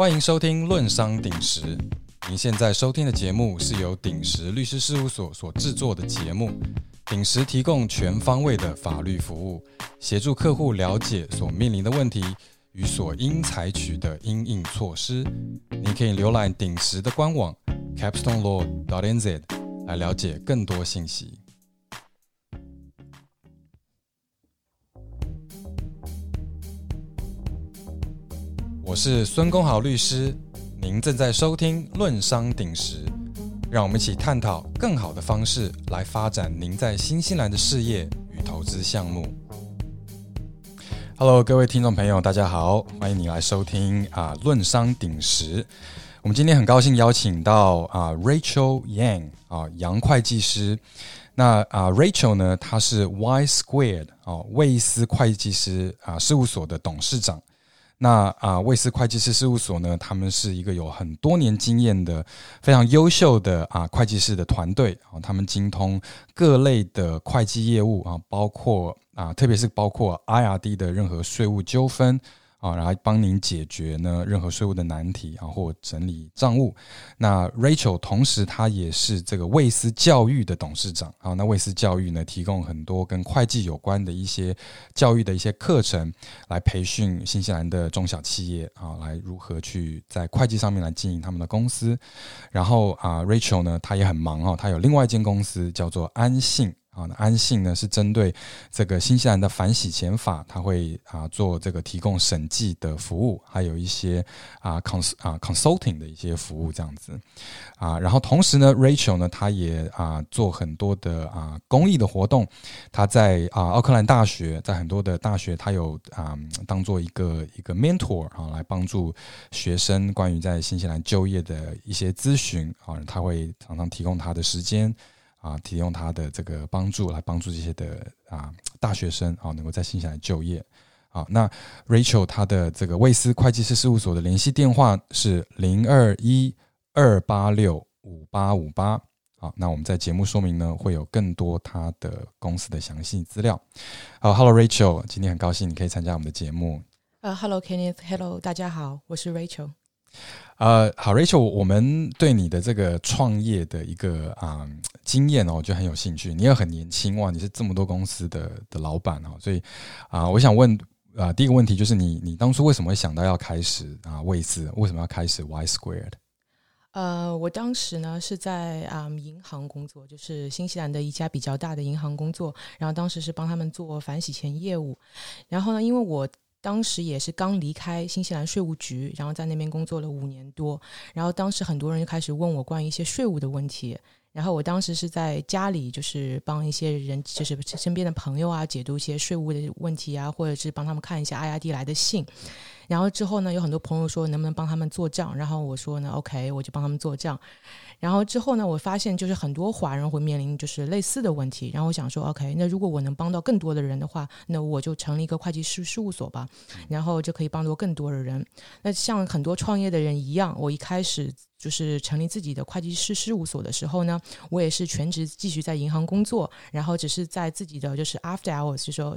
欢迎收听《论商鼎石》。您现在收听的节目是由鼎石律师事务所所制作的节目。鼎石提供全方位的法律服务，协助客户了解所面临的问题与所应采取的应应措施。您可以浏览鼎石的官网 capstonelaw.nz 来了解更多信息。我是孙公豪律师，您正在收听《论商鼎石》，让我们一起探讨更好的方式来发展您在新西兰的事业与投资项目。Hello，各位听众朋友，大家好，欢迎你来收听啊《论商鼎石》。我们今天很高兴邀请到啊 Rachel Yang 啊杨会计师。那啊 Rachel 呢，她是 Y Squared 哦魏斯会计师啊事务所的董事长。那啊，魏斯会计师事务所呢，他们是一个有很多年经验的、非常优秀的啊会计师的团队啊，他们精通各类的会计业务啊，包括啊，特别是包括 IRD 的任何税务纠纷。啊，然后帮您解决呢任何税务的难题啊，或整理账务。那 Rachel 同时她也是这个卫斯教育的董事长啊。那卫斯教育呢，提供很多跟会计有关的一些教育的一些课程，来培训新西兰的中小企业啊，来如何去在会计上面来经营他们的公司。然后啊，Rachel 呢，她也很忙哦，她有另外一间公司叫做安信。啊，那安信呢是针对这个新西兰的反洗钱法，他会啊做这个提供审计的服务，还有一些啊 cons 啊 consulting 的一些服务这样子啊。然后同时呢，Rachel 呢，他也啊做很多的啊公益的活动。他在啊奥克兰大学，在很多的大学，他有啊当做一个一个 mentor 啊，来帮助学生关于在新西兰就业的一些咨询啊。他会常常提供他的时间。啊，提供他的这个帮助来帮助这些的啊 大学生啊，能够在新西兰就业。好，那 Rachel 他的这个卫斯会计师事务所的联系电话是零二一二八六五八五八。好，那我们在节目说明呢会有更多他的公司的详细资料。好，Hello Rachel，今天很高兴你可以参加我们的节目。呃，Hello Kenneth，Hello，大家好，我是 Rachel。呃，好，Rachel，我们对你的这个创业的一个啊经验哦，我觉得很有兴趣。你也很年轻哇，你是这么多公司的的老板哦，所以啊，我想问啊，第一个问题就是你，你当初为什么会想到要开始啊位置？为什么要开始 Y Squared？呃，我当时呢是在啊银行工作，就是新西兰的一家比较大的银行工作，然后当时是帮他们做反洗钱业务，然后呢，因为我。当时也是刚离开新西兰税务局，然后在那边工作了五年多。然后当时很多人就开始问我关于一些税务的问题。然后我当时是在家里，就是帮一些人，就是身边的朋友啊，解读一些税务的问题啊，或者是帮他们看一下 IRD 来的信。然后之后呢，有很多朋友说能不能帮他们做账，然后我说呢，OK，我就帮他们做账。然后之后呢，我发现就是很多华人会面临就是类似的问题，然后我想说，OK，那如果我能帮到更多的人的话，那我就成立一个会计师事务所吧，然后就可以帮助更多的人。那像很多创业的人一样，我一开始就是成立自己的会计师事务所的时候呢，我也是全职继续在银行工作，然后只是在自己的就是 after hours 就说。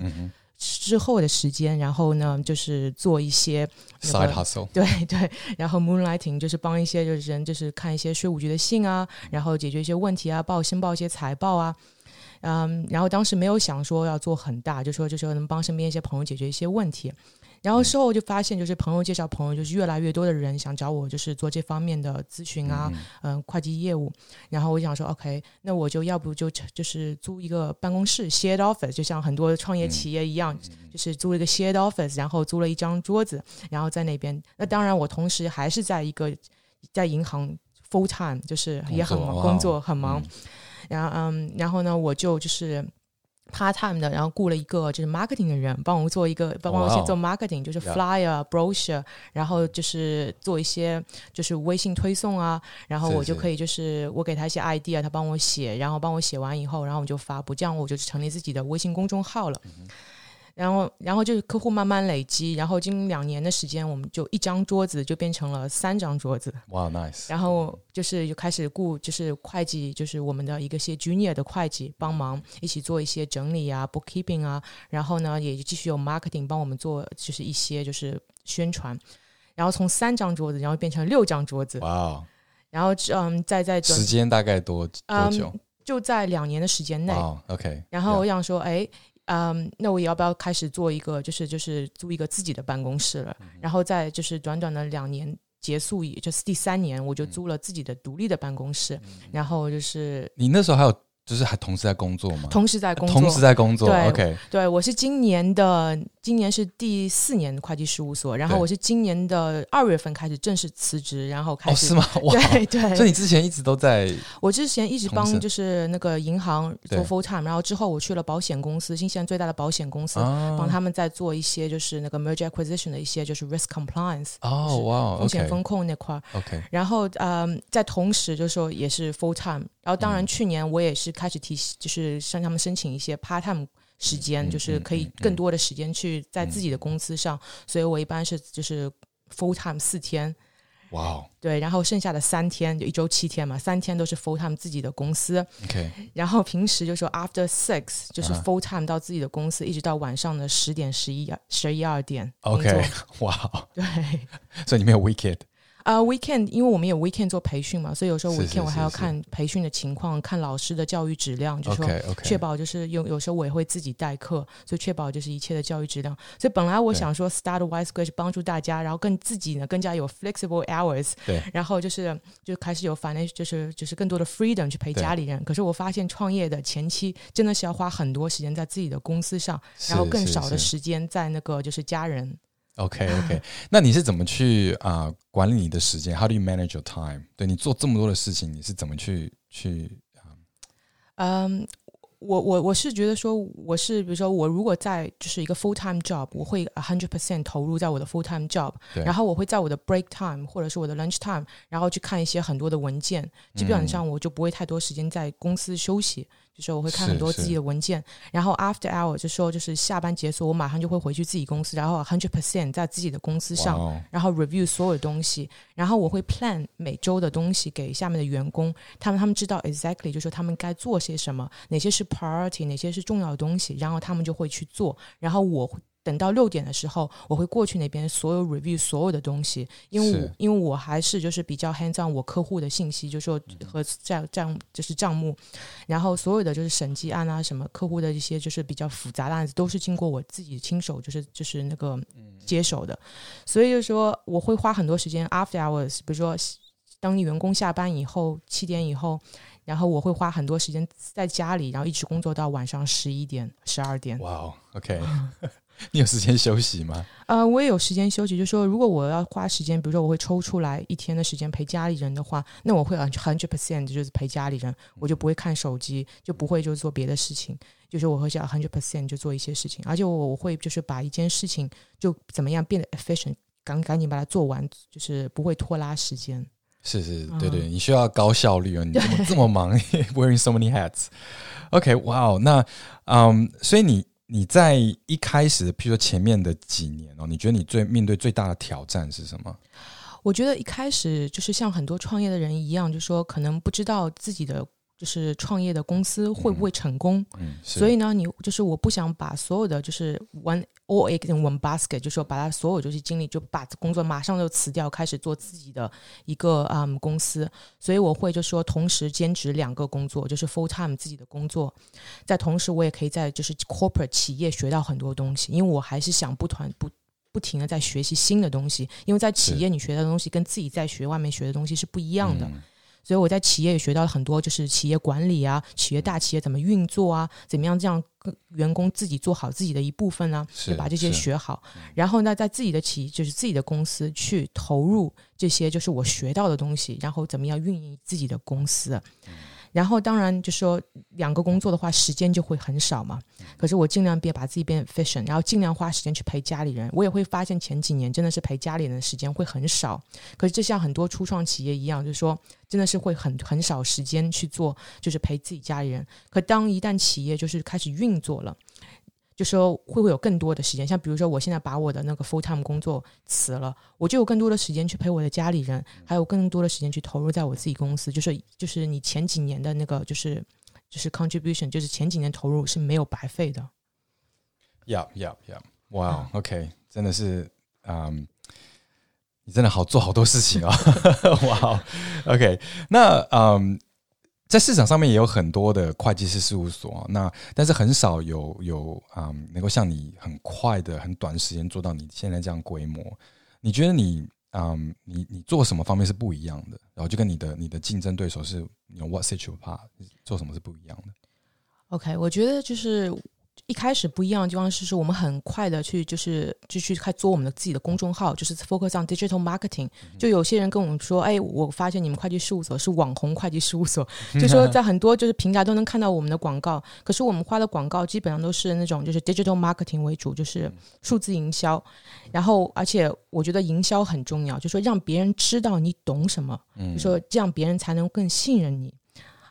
之后的时间，然后呢，就是做一些 side hustle，对 对，然后 moonlighting 就是帮一些就是人，就是看一些税务局的信啊，然后解决一些问题啊，报申报一些财报啊，嗯，然后当时没有想说要做很大，就说就说能帮身边一些朋友解决一些问题。然后事后就发现，就是朋友介绍朋友，就是越来越多的人想找我，就是做这方面的咨询啊，嗯，会计业务。然后我想说，OK，那我就要不就就是租一个办公室，shared office，就像很多创业企业一样，就是租了一个 shared office，然后租了一张桌子，然后在那边。那当然，我同时还是在一个在银行 full time，就是也很忙，工作很忙。然后嗯，然后呢，我就就是。Part time 的，然后雇了一个就是 marketing 的人，帮我做一个，帮我去做 marketing，就是 flyer、brochure，然后就是做一些就是微信推送啊，然后我就可以就是我给他一些 idea，他帮我写，然后帮我写完以后，然后我就发布，这样我就成立自己的微信公众号了。然后，然后就是客户慢慢累积，然后经两年的时间，我们就一张桌子就变成了三张桌子。哇，nice！然后就是就开始雇，就是会计，就是我们的一个些 junior 的会计帮忙一起做一些整理啊，bookkeeping 啊。然后呢，也继续有 marketing 帮我们做，就是一些就是宣传。然后从三张桌子，然后变成六张桌子，哇哦，然后嗯，再在时间大概多多久？就在两年的时间内。OK。然后我想说，哎，嗯，那我也要不要开始做一个，就是就是租一个自己的办公室了？然后在就是短短的两年结束，也就是第三年，我就租了自己的独立的办公室。然后就是你那时候还有。就是还同时在工作吗？同时在工作，同时在工作。对，OK，对我是今年的，今年是第四年会计事务所，然后我是今年的二月份开始正式辞职，然后开始是吗？对对，所以你之前一直都在，我之前一直帮就是那个银行做 full time，然后之后我去了保险公司，新西兰最大的保险公司，帮他们在做一些就是那个 merger acquisition 的一些就是 risk compliance，哦哇，风险风控那块，OK，然后嗯，在同时就是说也是 full time。然后，当然，去年我也是开始提，就是向他们申请一些 part time 时间，就是可以更多的时间去在自己的公司上。所以我一般是就是 full time 四天，哇，对，然后剩下的三天就一周七天嘛，三天都是 full time 自己的公司。OK，然后平时就说 after six 就是 full time 到自己的公司，一直到晚上的十点、十一、十一二点。OK，哇，对，所以你没有 weekend。啊，weekend，因为我们有 weekend 做培训嘛，所以有时候 weekend 我还要看培训的情况，看老师的教育质量，就是说确保就是有有时候我也会自己代课，所以确保就是一切的教育质量。所以本来我想说 start wise g r a d 帮助大家，然后更自己呢更加有 flexible hours，对，然后就是就开始有反正就是就是更多的 freedom 去陪家里人。可是我发现创业的前期真的是要花很多时间在自己的公司上，然后更少的时间在那个就是家人。OK OK，那你是怎么去啊管理你的时间？How do you manage your time？对你做这么多的事情，你是怎么去去啊？嗯。我我我是觉得说，我是比如说，我如果在就是一个 full time job，我会 a hundred percent 投入在我的 full time job，然后我会在我的 break time 或者是我的 lunch time，然后去看一些很多的文件，基本上我就不会太多时间在公司休息，就是我会看很多自己的文件，然后 after hour 就说就是下班结束，我马上就会回去自己公司，然后 hundred percent 在自己的公司上，然后 review 所有的东西，然后我会 plan 每周的东西给下面的员工，他们他们知道 exactly 就说他们该做些什么，哪些是 priority 哪些是重要的东西，然后他们就会去做。然后我等到六点的时候，我会过去那边所有 review 所有的东西，因为我因为我还是就是比较 hands on 我客户的信息，就说和账账就是账目，然后所有的就是审计案啊什么客户的一些就是比较复杂的案子，都是经过我自己亲手就是就是那个接手的，所以就是说我会花很多时间 after hours，比如说当员工下班以后七点以后。然后我会花很多时间在家里，然后一直工作到晚上十一点、十二点。哇哦，OK，你有时间休息吗？呃，我也有时间休息。就说如果我要花时间，比如说我会抽出来一天的时间陪家里人的话，那我会 hundred percent 就是陪家里人，我就不会看手机，就不会就做别的事情。就是我会想 hundred percent 就做一些事情，而且我我会就是把一件事情就怎么样变得 efficient，赶赶紧把它做完，就是不会拖拉时间。是是，对对，你需要高效率哦。你怎么 这么忙，wearing so many hats。OK，哇哦，那嗯，所以你你在一开始，譬如说前面的几年哦，你觉得你最面对最大的挑战是什么？我觉得一开始就是像很多创业的人一样，就说可能不知道自己的。就是创业的公司会不会成功？嗯，所以呢，你就是我不想把所有的就是 one all egg in one basket，就说把他所有就是精力就把工作马上就辞掉，开始做自己的一个嗯公司。所以我会就说同时兼职两个工作，就是 full time 自己的工作，在同时我也可以在就是 corporate 企业学到很多东西，因为我还是想不团不不停的在学习新的东西，因为在企业你学的东西跟自己在学外面学的东西是不一样的。所以我在企业也学到了很多，就是企业管理啊，企业大企业怎么运作啊，怎么样这样员工自己做好自己的一部分呢？就把这些学好，然后呢，在自己的企就是自己的公司去投入这些就是我学到的东西，然后怎么样运营自己的公司。然后当然就说两个工作的话，时间就会很少嘛。可是我尽量别把自己变 efficient，然后尽量花时间去陪家里人。我也会发现前几年真的是陪家里人的时间会很少。可是就像很多初创企业一样，就是说真的是会很很少时间去做，就是陪自己家里人。可当一旦企业就是开始运作了。就说会不会有更多的时间？像比如说，我现在把我的那个 full time 工作辞了，我就有更多的时间去陪我的家里人，还有更多的时间去投入在我自己公司。就是就是你前几年的那个就是就是 contribution，就是前几年投入是没有白费的。Yeah, yeah, yeah. Wow. OK，真的是，嗯，你真的好做好多事情啊！哇，OK，那嗯，在市场上面也有很多的会计师事务所，那但是很少有有啊能够像你很快的、很短时间做到你现在这样规模。你觉得你嗯，你你做什么方面是不一样的？然后就跟你的你的竞争对手是有 What set you apart？做什么是不一样的？OK，我觉得就是。一开始不一样的地方是说，我们很快的去就是就去开做我们的自己的公众号，就是 focus on digital marketing。就有些人跟我们说，哎，我发现你们会计事务所是网红会计事务所，就说在很多就是平台都能看到我们的广告。可是我们花的广告基本上都是那种就是 digital marketing 为主，就是数字营销。然后，而且我觉得营销很重要，就说让别人知道你懂什么，就说这样别人才能更信任你。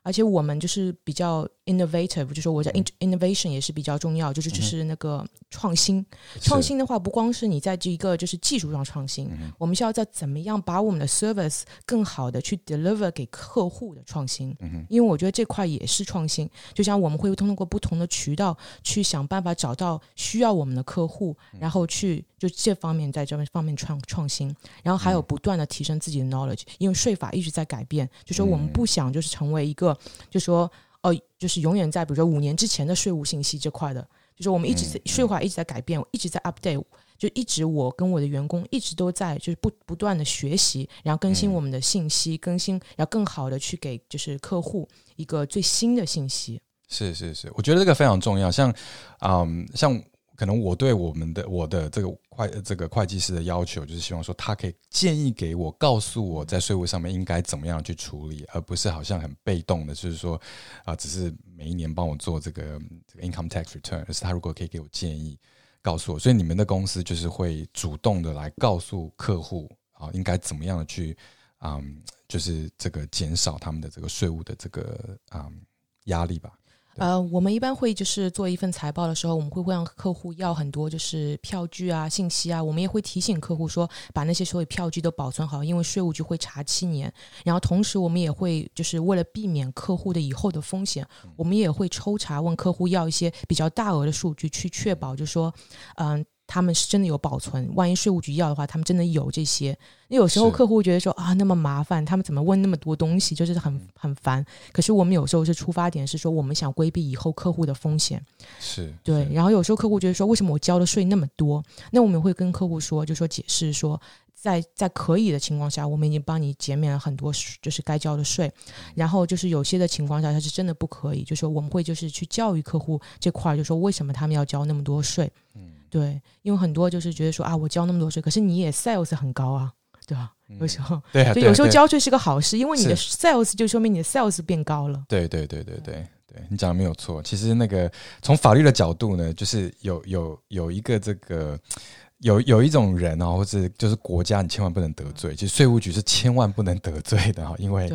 而且我们就是比较。Innovative 就说我在 innovation 也是比较重要，就是就是那个创新。创新的话，不光是你在这一个就是技术上创新，我们需要在怎么样把我们的 service 更好的去 deliver 给客户的创新。因为我觉得这块也是创新。就像我们会通过不同的渠道去想办法找到需要我们的客户，然后去就这方面在这方面创创新。然后还有不断的提升自己的 knowledge，因为税法一直在改变，就说我们不想就是成为一个就说。哦，就是永远在比如说五年之前的税务信息这块的，就是我们一直在税法一直在改变，一直在 update，就一直我跟我的员工一直都在就是不不断的学习，然后更新我们的信息，更新，然后更好的去给就是客户一个最新的信息。是是是，我觉得这个非常重要。像，嗯，像。可能我对我们的我的这个会这个会计师的要求，就是希望说他可以建议给我，告诉我在税务上面应该怎么样去处理，而不是好像很被动的，就是说啊，只是每一年帮我做这个这个 income tax return，而是他如果可以给我建议，告诉我，所以你们的公司就是会主动的来告诉客户啊，应该怎么样的去啊，就是这个减少他们的这个税务的这个啊压力吧。呃，我们一般会就是做一份财报的时候，我们会会让客户要很多就是票据啊、信息啊。我们也会提醒客户说，把那些所有票据都保存好，因为税务局会查七年。然后同时，我们也会就是为了避免客户的以后的风险，我们也会抽查问客户要一些比较大额的数据，去确保就是说，嗯。他们是真的有保存，万一税务局要的话，他们真的有这些。那有时候客户觉得说啊，那么麻烦，他们怎么问那么多东西，就是很很烦。可是我们有时候是出发点是说，我们想规避以后客户的风险。是对。然后有时候客户觉得说，为什么我交的税那么多？那我们会跟客户说，就说解释说，在在可以的情况下，我们已经帮你减免了很多就是该交的税。然后就是有些的情况下，他是真的不可以，就说我们会就是去教育客户这块，就说为什么他们要交那么多税。嗯。对，因为很多就是觉得说啊，我交那么多税，可是你也 sales 很高啊，对吧？有时候，对，就有时候交税是个好事，因为你的 sales 就说明你的 sales 变高了。对，对，对，对，对，对，你讲的没有错。其实那个从法律的角度呢，就是有有有一个这个。有有一种人哦，或者就是国家，你千万不能得罪。其实税务局是千万不能得罪的哈，因为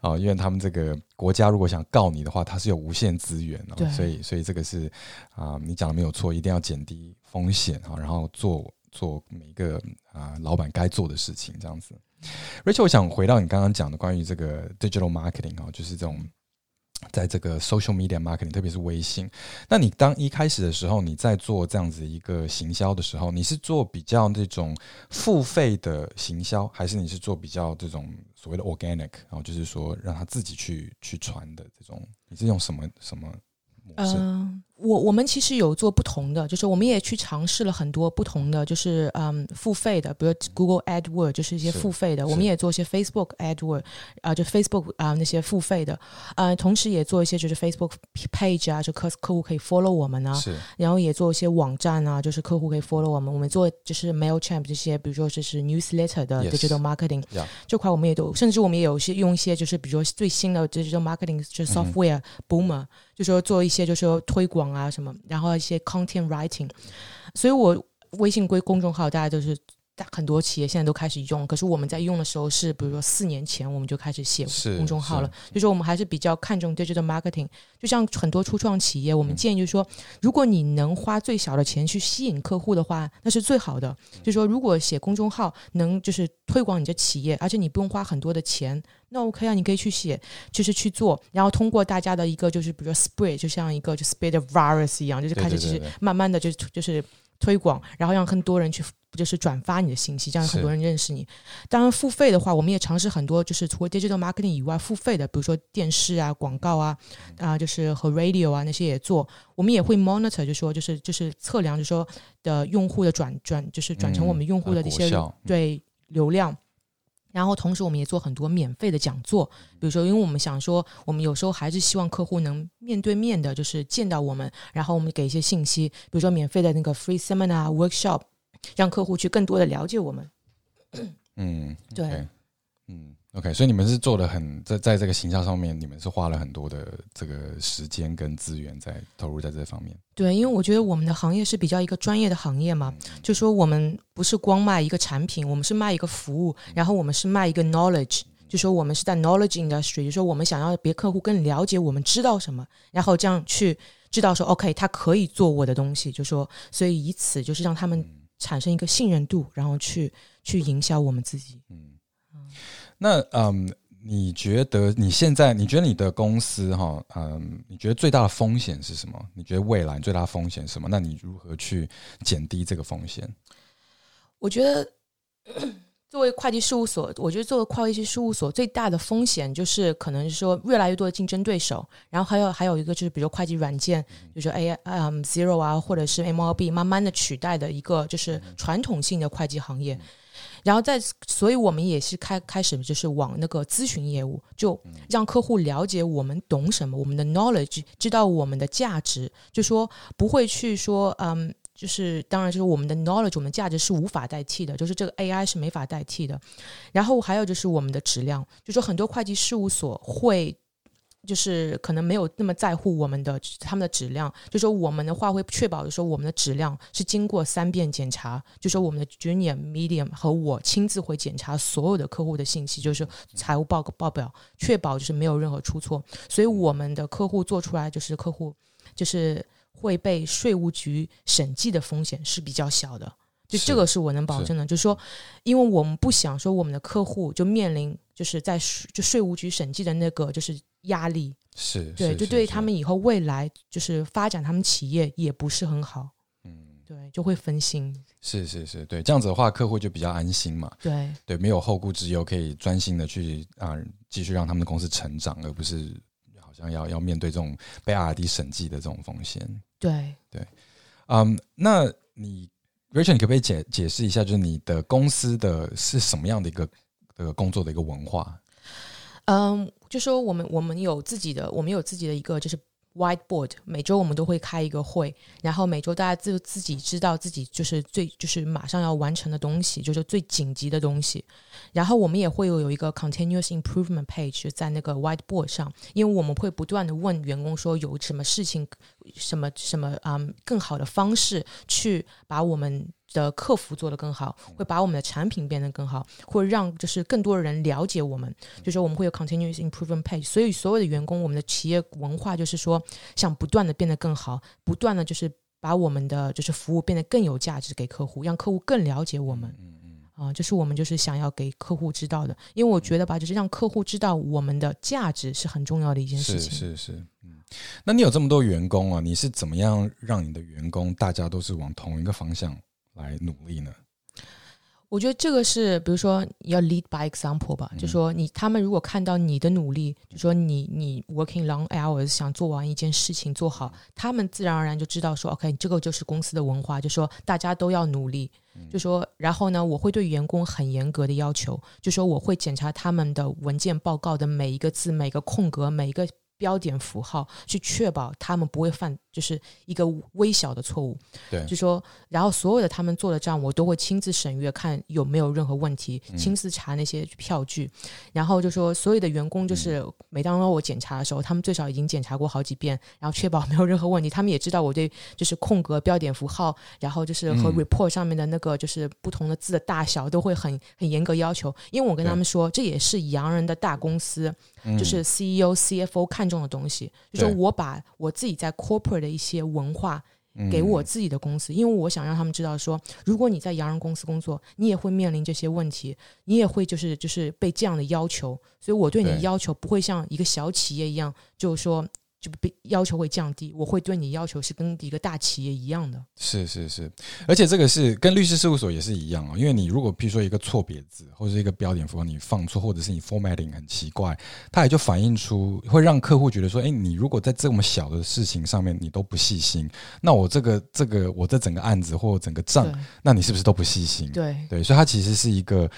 啊，因为他们这个国家如果想告你的话，它是有无限资源哦，所以所以这个是啊，你讲的没有错，一定要减低风险哈，然后做做每一个啊老板该做的事情这样子。Rachel，我想回到你刚刚讲的关于这个 digital marketing 哦，就是这种。在这个 social media marketing，特别是微信，那你当一开始的时候，你在做这样子一个行销的时候，你是做比较这种付费的行销，还是你是做比较这种所谓的 organic，然后就是说让他自己去去传的这种？你是用什么什么模式？我我们其实有做不同的，就是我们也去尝试了很多不同的，就是嗯付费的，比如 Google AdWord，就是一些付费的。我们也做一些 Facebook AdWord，啊，就 Facebook 啊那些付费的，呃，同时也做一些就是 Facebook page 啊，就客客户可以 follow 我们啊，然后也做一些网站啊，就是客户可以 follow 我们。我们做就是 Mailchimp 这些，比如说就是 newsletter 的 digital marketing 这块，我们也都，甚至我们也有些用一些就是比如说最新的 digital marketing 就是 software Boomer，就说做一些就是说推广。啊什么，然后一些 content writing，所以我微信归公众号，大家都是。很多企业现在都开始用，可是我们在用的时候是，比如说四年前我们就开始写公众号了。就说我们还是比较看重 digital marketing。就像很多初创企业，我们建议就是说，如果你能花最小的钱去吸引客户的话，那是最好的。就说如果写公众号能就是推广你的企业，而且你不用花很多的钱，那 OK 啊，你可以去写，就是去做，然后通过大家的一个就是比如说 spread，就像一个就 spread virus 一样，就是开始就是慢慢的就就是。推广，然后让更多人去就是转发你的信息，这样是很多人认识你。当然，付费的话，我们也尝试很多，就是除了 digital marketing 以外，付费的，比如说电视啊、广告啊，啊、就是和 radio 啊那些也做。我们也会 monitor，就说就是就是测量，就说的用户的转转，就是转成我们用户的嗯一些、对流量。然后同时，我们也做很多免费的讲座，比如说，因为我们想说，我们有时候还是希望客户能面对面的，就是见到我们，然后我们给一些信息，比如说免费的那个 free seminar workshop，让客户去更多的了解我们。嗯，对嗯，OK，所以你们是做的很在在这个形象上面，你们是花了很多的这个时间跟资源在投入在这方面。对，因为我觉得我们的行业是比较一个专业的行业嘛，就说我们不是光卖一个产品，我们是卖一个服务，然后我们是卖一个 knowledge，就说我们是在 knowledge industry，就说我们想要别客户更了解我们知道什么，然后这样去知道说 OK，他可以做我的东西，就说所以以此就是让他们产生一个信任度，然后去去营销我们自己。那嗯，你觉得你现在你觉得你的公司哈，嗯，你觉得最大的风险是什么？你觉得未来最大的风险是什么？那你如何去减低这个风险？我觉得作为会计事务所，我觉得作为会计事务所最大的风险就是可能是说越来越多的竞争对手，然后还有还有一个就是比如会计软件，比如说 A 嗯 Zero 啊，或者是 MLB，慢慢的取代的一个就是传统性的会计行业。然后在，所以我们也是开开始就是往那个咨询业务，就让客户了解我们懂什么，我们的 knowledge，知道我们的价值，就说不会去说，嗯，就是当然就是我们的 knowledge，我们价值是无法代替的，就是这个 AI 是没法代替的。然后还有就是我们的质量，就说很多会计事务所会。就是可能没有那么在乎我们的他们的质量，就说我们的话会确保就说我们的质量是经过三遍检查，就说我们的 junior、medium 和我亲自会检查所有的客户的信息，就是财务报告报表，确保就是没有任何出错。所以我们的客户做出来就是客户就是会被税务局审计的风险是比较小的。就这个是我能保证的，就是说，因为我们不想说我们的客户就面临就是在税就税务局审计的那个就是压力，是对，是就对他们以后未来就是发展他们企业也不是很好，嗯，对，就会分心，是是是，对，这样子的话，客户就比较安心嘛，对对，没有后顾之忧，可以专心的去啊、继续让他们的公司成长，而不是好像要要面对这种被 R&D 审计的这种风险。对对。嗯，那你 Rachel，你可不可以解解释一下，就是你的公司的是什么样的一个呃工作的一个文化？嗯，就说我们我们有自己的，我们有自己的一个就是 whiteboard，每周我们都会开一个会，然后每周大家自自己知道自己就是最就是马上要完成的东西，就是最紧急的东西，然后我们也会有有一个 continuous improvement page 在那个 whiteboard 上，因为我们会不断的问员工说有什么事情，什么什么嗯更好的方式去把我们的客服做得更好，会把我们的产品变得更好，会让就是更多人了解我们。就是我们会有 continuous improvement page，所以所有的员工，我们的企业文化就是说，想不断的变得更好，不断的就是把我们的就是服务变得更有价值给客户，让客户更了解我们。嗯嗯，啊，这是我们就是想要给客户知道的，因为我觉得吧，就是让客户知道我们的价值是很重要的一件事是情。是是，嗯，那你有这么多员工啊，你是怎么样让你的员工大家都是往同一个方向来努力呢？我觉得这个是，比如说要 lead by example 吧，就说你他们如果看到你的努力，就说你你 working long hours 想做完一件事情做好，他们自然而然就知道说，OK，这个就是公司的文化，就说大家都要努力，就说然后呢，我会对员工很严格的要求，就说我会检查他们的文件报告的每一个字、每个空格、每一个。标点符号去确保他们不会犯就是一个微小的错误，对。就说，然后所有的他们做的账，我都会亲自审阅，看有没有任何问题，亲自查那些票据，然后就说所有的员工就是每当我检查的时候，他们最少已经检查过好几遍，然后确保没有任何问题。他们也知道我对就是空格、标点符号，然后就是和嗯。report 上面的那个就是不同的字的大小都会很很严格要求，因为我跟他们说，这也是洋人的大公司，就是 CEO、CFO 看重的东西，就说我把我自己在 corporate 的一些文化。嗯。给我自己的公司，因为我想让他们知道说，如果你在洋人公司工作，你也会面临这些问题，你也会就是就是被这样的要求，所以我对你的要求不会像一个小企业一样，就是说就被要求会降低，我会对你要求是跟一个大企业一样的。是是是，而且这个是跟律师事务所也是一样啊，因为你如果譬如说一个错别字或者是一个标点符号你放错，或者是你 formatting 很奇怪，它也就反映出会让客户觉得说，哎，你如果在这么小的事情上面你都不细心，那我这个这个我这整个案子或整个账，那你是不是都不细心？对对，所以它其实是一个。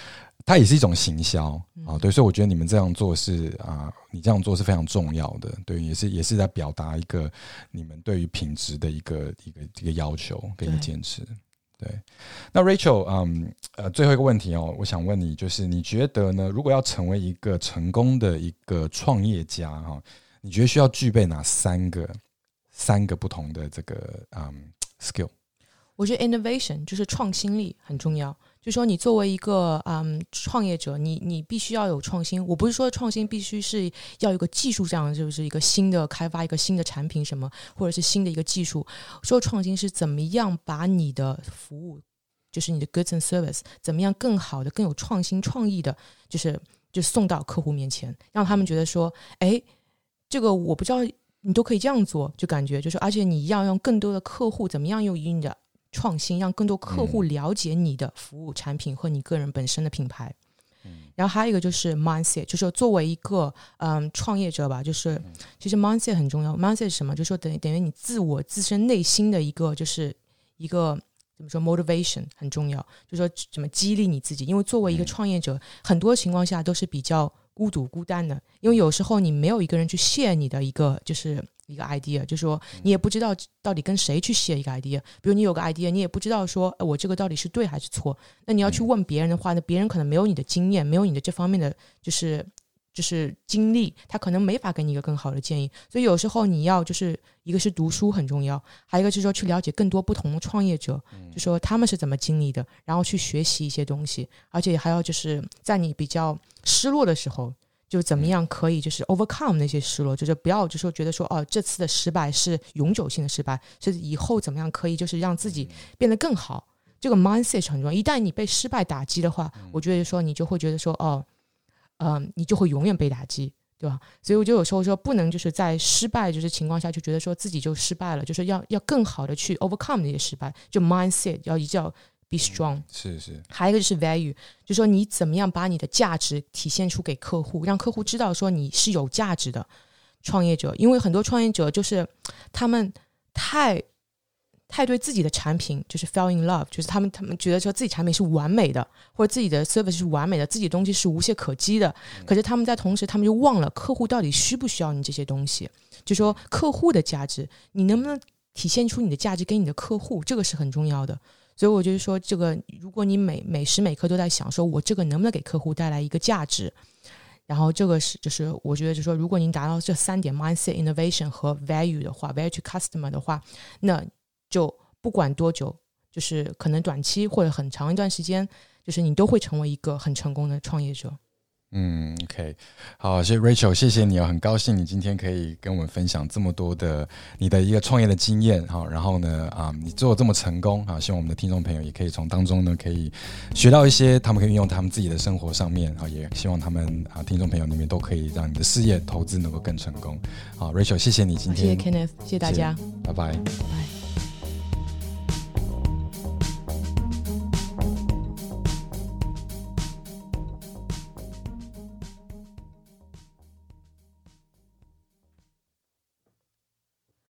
它也是一种行销啊，对，所以我觉得你们这样做是啊，你这样做是非常重要的，对，也是也是在表达一个你们对于品质的一个一个一个要求跟一个坚持。对，那 Rachel，嗯呃，最后一个问题哦，我想问你，就是你觉得呢？如果要成为一个成功的一个创业家哈，你觉得需要具备哪三个三个不同的这个嗯 skill？我觉得 innovation 就是创新力很重要。就说你作为一个嗯创业者，你你必须要有创新。我不是说创新必须是要有个技术上，就是一个新的开发一个新的产品什么，或者是新的一个技术。说创新是怎么样把你的服务，就是你的 goods and service，怎么样更好的、更有创新创意的，就是就送到客户面前，让他们觉得说，哎，这个我不知道你都可以这样做，就感觉就是，而且你要让更多的客户怎么样用你的。创新让更多客户了解你的服务产品和你个人本身的品牌，然后还有一个就是 mindset，就是作为一个嗯创业者吧，就是其实 mindset 很重要。mindset 是什么？就是说等于等于你自我自身内心的一个就是一个怎么说 motivation 很重要，就是说怎么激励你自己。因为作为一个创业者，很多情况下都是比较孤独孤单的，因为有时候你没有一个人去 share 你的一个就是。一个 idea，就是说你也不知道到底跟谁去谢一个 idea。比如你有个 idea，你也不知道说我这个到底是对还是错。那你要去问别人的话，那别人可能没有你的经验，没有你的这方面的就是就是经历，他可能没法给你一个更好的建议。所以有时候你要就是一个是读书很重要，还有一个就是说去了解更多不同的创业者，就说他们是怎么经历的，然后去学习一些东西，而且还要就是在你比较失落的时候。就怎么样可以就是 overcome 那些失落，就是不要就说觉得说哦这次的失败是永久性的失败，是以后怎么样可以就是让自己变得更好。这个 mindset 很重要。一旦你被失败打击的话，我觉得说你就会觉得说哦，嗯，你就会永远被打击，对吧？所以我就有时候说不能就是在失败就是情况下就觉得说自己就失败了，就是要要更好的去 overcome 那些失败。就 mindset 要一叫。Be strong，是是，还有一个就是 value，就说你怎么样把你的价值体现出给客户，让客户知道说你是有价值的创业者。因为很多创业者就是他们太太对自己的产品就是 fell in love，就是他们他们觉得说自己产品是完美的，或者自己的 service 是完美的，自己的东西是无懈可击的。可是他们在同时，他们就忘了客户到底需不需要你这些东西。就说客户的价值，你能不能体现出你的价值给你的客户，这个是很重要的。所以我就是说，这个如果你每每时每刻都在想，说我这个能不能给客户带来一个价值，然后这个是就是我觉得就是说，如果您达到这三点 mindset、innovation 和 value 的话，value to customer 的话，那就不管多久，就是可能短期或者很长一段时间，就是你都会成为一个很成功的创业者。嗯，OK，好，谢谢 Rachel，谢谢你哦，很高兴你今天可以跟我们分享这么多的你的一个创业的经验好，然后呢，啊，你做的这么成功啊，希望我们的听众朋友也可以从当中呢可以学到一些，他们可以运用他们自己的生活上面啊，也希望他们啊听众朋友里面都可以让你的事业投资能够更成功。好，Rachel，谢谢你今天，谢谢 Kenneth，谢谢大家，拜拜，拜。